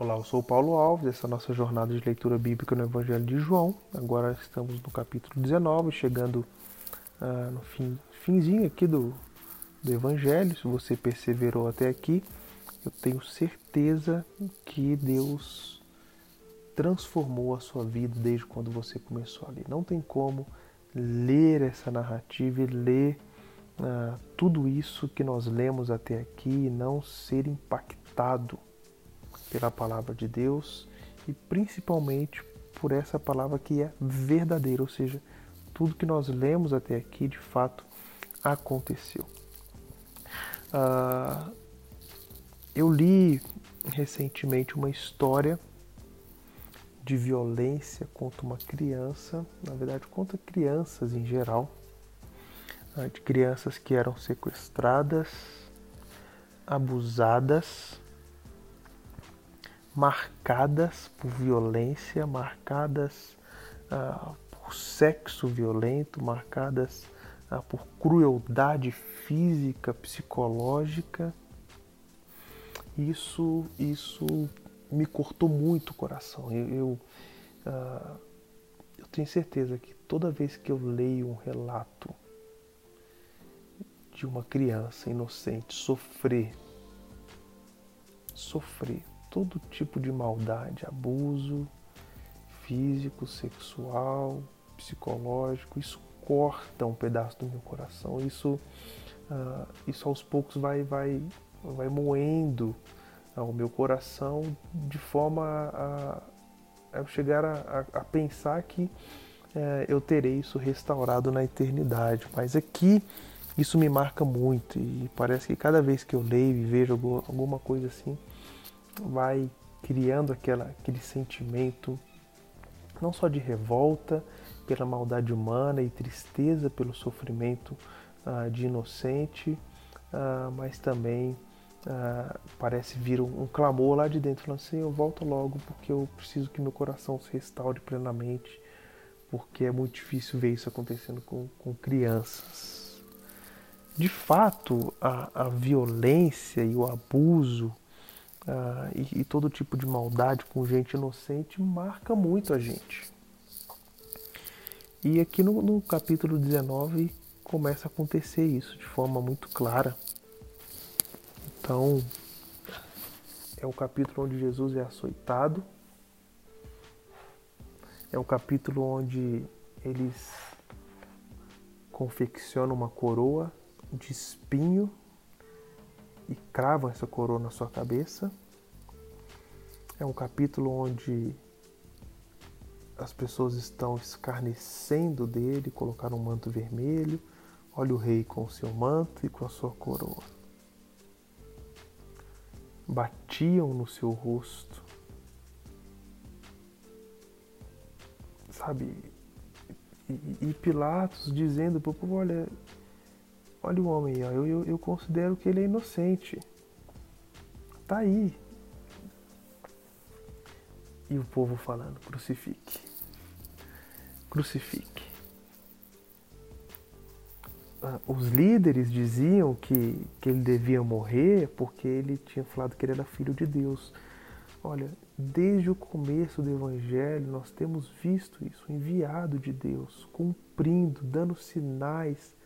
Olá, eu sou o Paulo Alves, essa é a nossa jornada de leitura bíblica no Evangelho de João. Agora estamos no capítulo 19, chegando uh, no fim, finzinho aqui do, do Evangelho. Se você perseverou até aqui, eu tenho certeza que Deus transformou a sua vida desde quando você começou ali. Não tem como ler essa narrativa e ler uh, tudo isso que nós lemos até aqui e não ser impactado pela palavra de Deus e principalmente por essa palavra que é verdadeira, ou seja, tudo que nós lemos até aqui de fato aconteceu. Uh, eu li recentemente uma história de violência contra uma criança, na verdade contra crianças em geral, uh, de crianças que eram sequestradas, abusadas marcadas por violência, marcadas ah, por sexo violento, marcadas ah, por crueldade física, psicológica. Isso, isso me cortou muito o coração. Eu, eu, ah, eu tenho certeza que toda vez que eu leio um relato de uma criança inocente sofrer, sofrer todo tipo de maldade, abuso físico, sexual, psicológico. Isso corta um pedaço do meu coração. Isso, uh, isso aos poucos vai, vai, vai moendo uh, o meu coração de forma a, a chegar a, a, pensar que uh, eu terei isso restaurado na eternidade. Mas aqui isso me marca muito e parece que cada vez que eu leio e vejo alguma coisa assim, vai criando aquela, aquele sentimento não só de revolta pela maldade humana e tristeza pelo sofrimento uh, de inocente, uh, mas também uh, parece vir um, um, clamor lá de dentro, falando assim, eu volto logo porque eu preciso que meu coração se restaure plenamente, porque é muito difícil ver isso acontecendo com, com crianças. De fato, a, a violência e o abuso uh, e, e, todo tipo de maldade com gente inocente marca muito a gente. E aqui no, no capítulo 19 começa a acontecer isso de forma muito clara. Então, é o capítulo onde Jesus é açoitado, é o capítulo onde eles confeccionam uma coroa de espinho e cravam essa coroa na sua cabeça. É um capítulo onde as pessoas estão escarnecendo dele, colocaram um manto vermelho. Olha o rei com o seu manto e com a sua coroa. Batiam no seu rosto. Sabe? E, e Pilatos dizendo para o povo: olha, Olha o homem aí, eu, eu, eu considero que ele é inocente. Tá aí. E o povo falando: crucifique. Crucifique. Ah, os líderes diziam que, que ele devia morrer porque ele tinha falado que ele era filho de Deus. Olha, desde o começo do Evangelho nós temos visto isso, enviado de Deus, cumprindo, dando sinais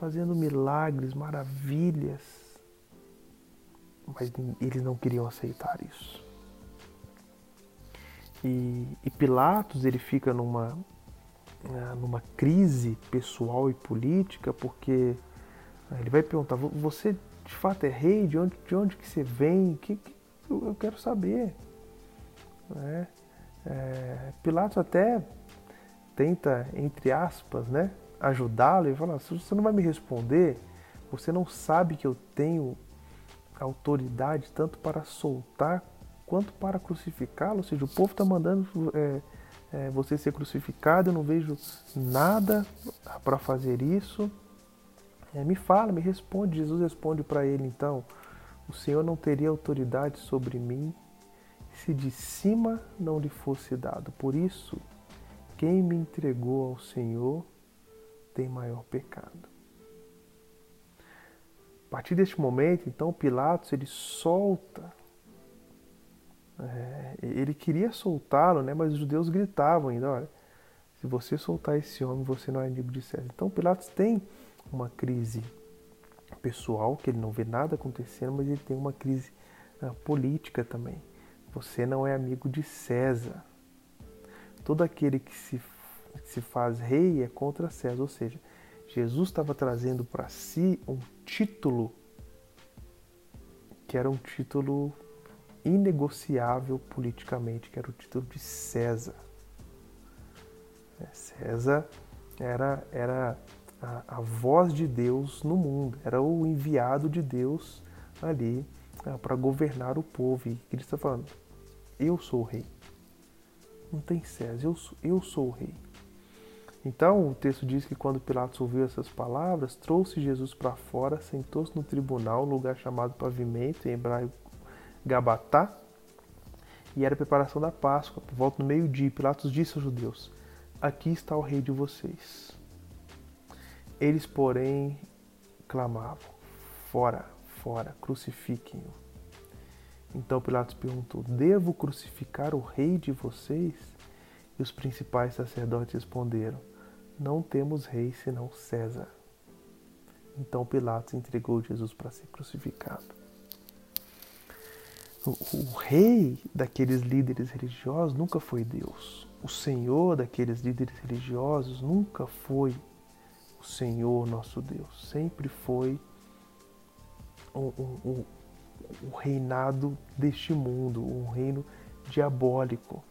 fazendo milagres, maravilhas, mas eles não queriam aceitar isso. E, e Pilatos ele fica numa né, numa crise pessoal e política porque né, ele vai perguntar: você de fato é rei? De onde, de onde que você vem? Que, que eu quero saber. Né? É, Pilatos até tenta, entre aspas, né, ajudá-lo e falar: se você não vai me responder, você não sabe que eu tenho autoridade tanto para soltar quanto para crucificá-lo. Ou seja, o povo está mandando é, é, você ser crucificado, eu não vejo nada para fazer isso. É, me fala, me responde. Jesus responde para ele então: O Senhor não teria autoridade sobre mim se de cima não lhe fosse dado. Por isso, quem me entregou ao Senhor tem maior pecado. A partir deste momento, então, Pilatos ele solta É, ele queria soltá-lo, né, mas os judeus gritavam ainda: olha, se você soltar esse homem, você não é inimigo de César. Então Pilatos tem uma crise pessoal, que ele não vê nada acontecendo, mas ele tem uma crise uh, política também. Você não é amigo de César. Todo aquele que se, se faz rei é contra César. Ou seja, Jesus estava trazendo para si um título que era um título inegociável politicamente, que era o título de César. É, César era, era a, a voz de Deus no mundo, era o enviado de Deus ali é, para governar o povo. E Cristo está falando: Eu sou o rei. Não tem César, eu sou, eu sou o rei. Então o texto diz que quando Pilatos ouviu essas palavras, trouxe Jesus para fora, sentou-se no tribunal, lugar chamado pavimento, em hebraico Gabatá, e era a preparação da Páscoa. Por volta do meio-dia, Pilatos disse aos judeus: Aqui está o rei de vocês. Eles, porém, clamavam: Fora, fora, crucifiquem-o. Então Pilatos perguntou: Devo crucificar o rei de vocês? E os principais sacerdotes responderam: Não temos rei senão César. Então Pilatos entregou Jesus para ser crucificado. O, rei daqueles líderes religiosos nunca foi Deus. O senhor daqueles líderes religiosos nunca foi o Senhor nosso Deus. Sempre foi o, reinado deste mundo, um reino diabólico.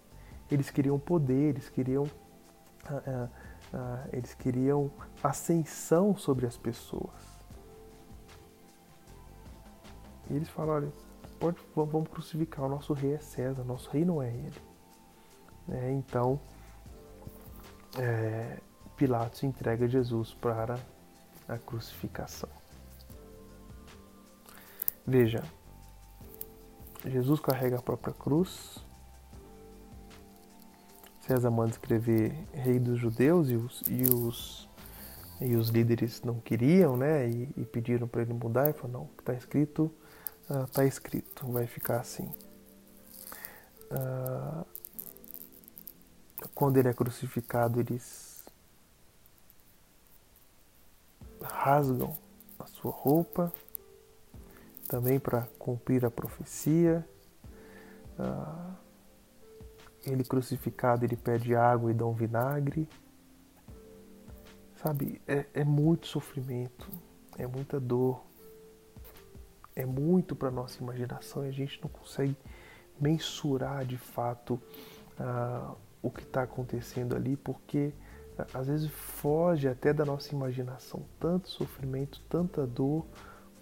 Eles queriam poder, eles queriam, ah, ah, ah, eles queriam ascensão sobre as pessoas. E eles falaram, olha, pode, vamos crucificar, o nosso rei é César, nosso rei não é ele. É, então, é, Pilatos entrega Jesus para a crucificação. Veja, Jesus carrega a própria cruz. César manda escrever rei dos judeus e os, e os, e os líderes não queriam, né? E, e pediram para ele mudar. Ele falou: não, está escrito, está ah, escrito, vai ficar assim. Uh, quando ele é crucificado, eles rasgam a sua roupa, também para cumprir a profecia. Ah, ele crucificado, ele pede água e dá um vinagre. Sabe, é, é muito sofrimento, é muita dor, é muito para nossa imaginação e a gente não consegue mensurar de fato ah, o que está acontecendo ali, porque às vezes foge até da nossa imaginação. Tanto sofrimento, tanta dor,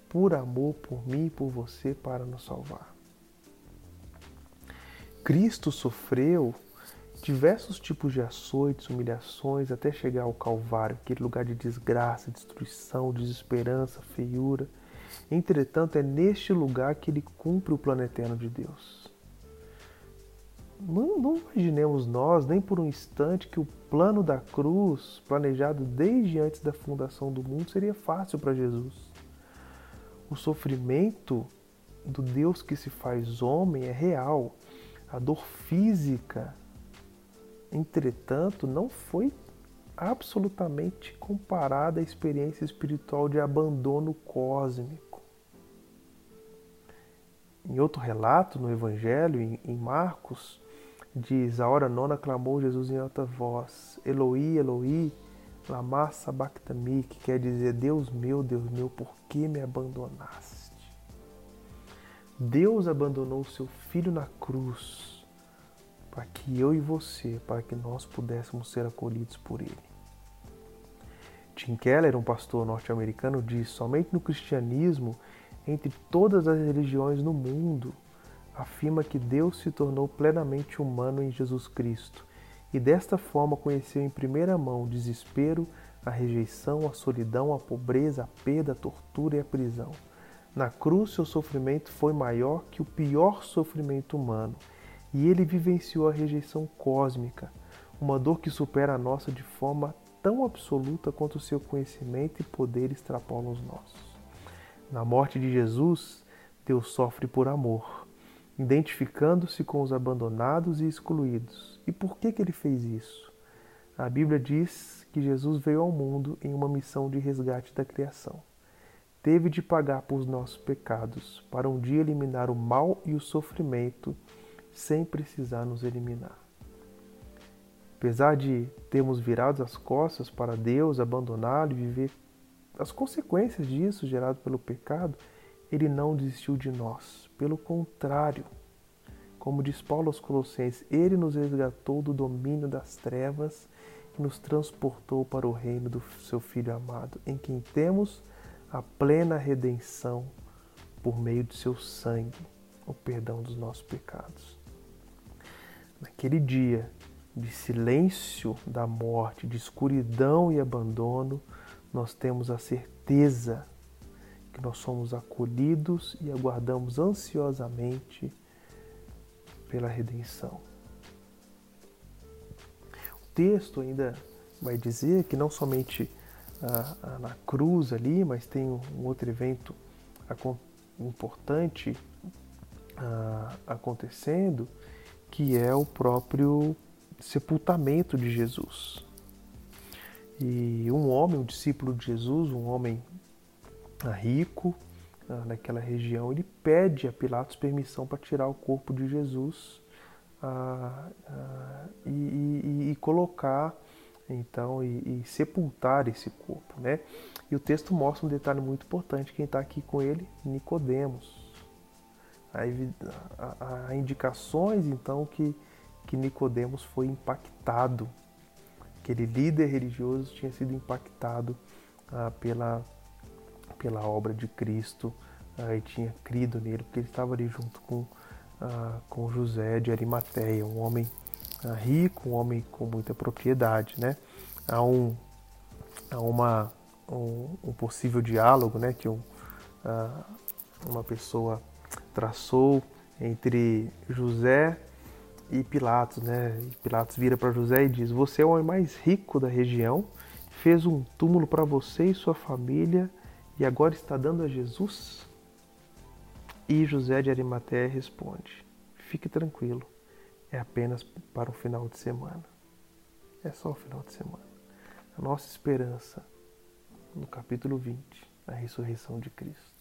por amor, por mim por você, para nos salvar. Cristo sofreu diversos tipos de açoites, humilhações, até chegar ao Calvário, aquele lugar de desgraça, destruição, desesperança, feiura. Entretanto, é neste lugar que ele cumpre o plano eterno de Deus. Não, não, imaginemos nós, nem por um instante, que o plano da cruz, planejado desde antes da fundação do mundo, seria fácil para Jesus. O sofrimento do Deus que se faz homem é real. A dor física, entretanto, não foi absolutamente comparada à experiência espiritual de abandono cósmico. Em outro relato no Evangelho, em Marcos, Diz, a hora nona clamou Jesus em alta voz, Eloi, Eloi, lama sabachthani, que quer dizer, Deus meu, Deus meu, por que me abandonaste? Deus abandonou o seu Filho na cruz para que eu e você, para que nós pudéssemos ser acolhidos por Ele. Tim Keller, um pastor norte-americano, diz: somente no cristianismo, entre todas as religiões no mundo, afirma que Deus se tornou plenamente humano em Jesus Cristo e desta forma conheceu em primeira mão o desespero, a rejeição, a solidão, a pobreza, a perda, a tortura e a prisão. Na cruz, seu sofrimento foi maior que o pior sofrimento humano, e ele vivenciou a rejeição cósmica, uma dor que supera a nossa de forma tão absoluta quanto o seu conhecimento e poder extrapolam os nossos. Na morte de Jesus, Deus sofre por amor identificando-se com os abandonados e excluídos. E por que, que ele fez isso? A Bíblia diz que Jesus veio ao mundo em uma missão de resgate da criação. Teve de pagar por nossos pecados para um dia eliminar o mal e o sofrimento sem precisar nos eliminar. Apesar de termos virado as costas para Deus, abandoná-lo e viver as consequências disso gerado pelo pecado, ele não desistiu de nós. Pelo contrário, como diz Paulo aos Colossenses, ele nos resgatou do domínio das trevas e nos transportou para o reino do seu Filho amado, em quem temos a plena redenção por meio de seu sangue, o perdão dos nossos pecados. Naquele dia, de silêncio da morte, de escuridão e abandono, nós temos a certeza que nós somos acolhidos e aguardamos ansiosamente pela redenção. O texto ainda vai dizer que não somente ah, na cruz ali, mas tem um outro evento importante ah, acontecendo, que é o próprio sepultamento de Jesus. E um homem, um discípulo de Jesus, um homem ah, rico ah, naquela região, ele pede a Pilatos permissão para tirar o corpo de Jesus e, e, e, colocar então e, e, sepultar esse corpo, né? E o texto mostra um detalhe muito importante. Quem está aqui com ele, Nicodemos. Há indicações então que que Nicodemos foi impactado. Aquele líder religioso tinha sido impactado ah, pela, pela obra de Cristo ah, e tinha crido nele, porque ele estava ali junto com, ah, com José de Arimateia, um homem rico, um homem com muita propriedade. Né? Há, um, há uma, um, um possível diálogo né, que um, ah, uma pessoa traçou entre José e Pilatos, né? E Pilatos vira para José e diz: Você é o homem mais rico da região, fez um túmulo para você e sua família e agora está dando a Jesus? E José de Arimateia responde: Fique tranquilo, é apenas para o final de semana. É só o final de semana. A nossa esperança, no capítulo 20, a ressurreição de Cristo.